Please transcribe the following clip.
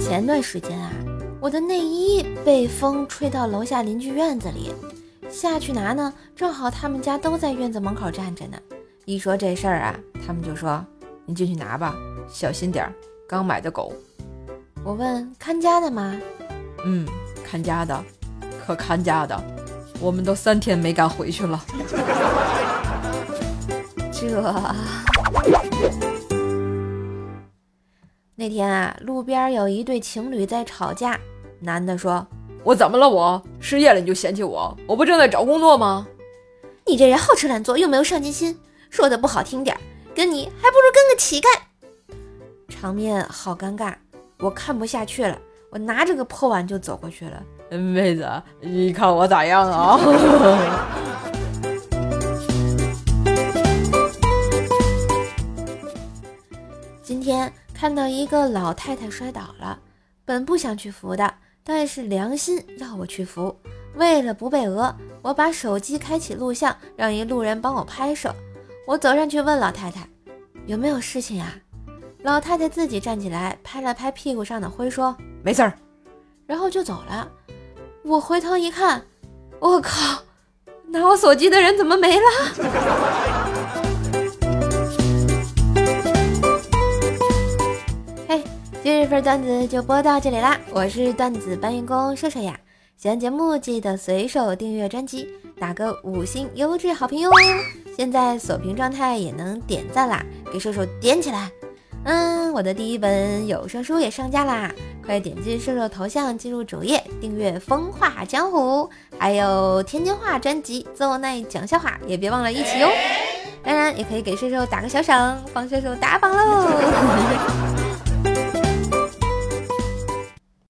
前段时间啊，我的内衣被风吹到楼下邻居院子里，下去拿呢，正好他们家都在院子门口站着呢。一说这事儿啊，他们就说：“你进去拿吧，小心点儿，刚买的狗。”我问看家的吗？嗯，看家的，可看家的，我们都三天没敢回去了。这。那天啊，路边有一对情侣在吵架。男的说：“我怎么了？我失业了你就嫌弃我？我不正在找工作吗？你这人好吃懒做又没有上进心，说的不好听点，跟你还不如跟个乞丐。”场面好尴尬，我看不下去了，我拿着个破碗就走过去了。妹子，你看我咋样啊？今天。看到一个老太太摔倒了，本不想去扶的，但是良心要我去扶。为了不被讹，我把手机开启录像，让一路人帮我拍摄。我走上去问老太太有没有事情呀？老太太自己站起来，拍了拍屁股上的灰，说没事儿，然后就走了。我回头一看，我靠，拿我手机的人怎么没了？今日份段子就播到这里啦！我是段子搬运工射射呀，喜欢节目记得随手订阅专辑，打个五星优质好评哟！现在锁屏状态也能点赞啦，给射手点起来！嗯，我的第一本有声书也上架啦，快点击射手头像进入主页订阅《风化江湖》，还有天津话专辑《奏奈讲笑话》，也别忘了一起哟！当然也可以给射手打个小赏，帮射手打榜喽！